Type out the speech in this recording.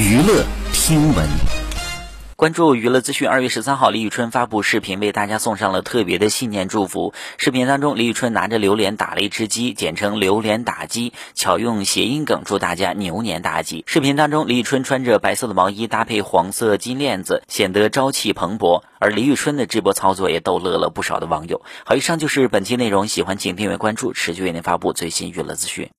娱乐听闻。关注娱乐资讯。二月十三号，李宇春发布视频，为大家送上了特别的新年祝福。视频当中，李宇春拿着榴莲打了一只鸡，简称“榴莲打鸡”，巧用谐音梗，祝大家牛年大吉。视频当中，李宇春穿着白色的毛衣，搭配黄色金链子，显得朝气蓬勃。而李宇春的直播操作也逗乐了不少的网友。好，以上就是本期内容，喜欢请订阅关注，持续为您发布最新娱乐资讯。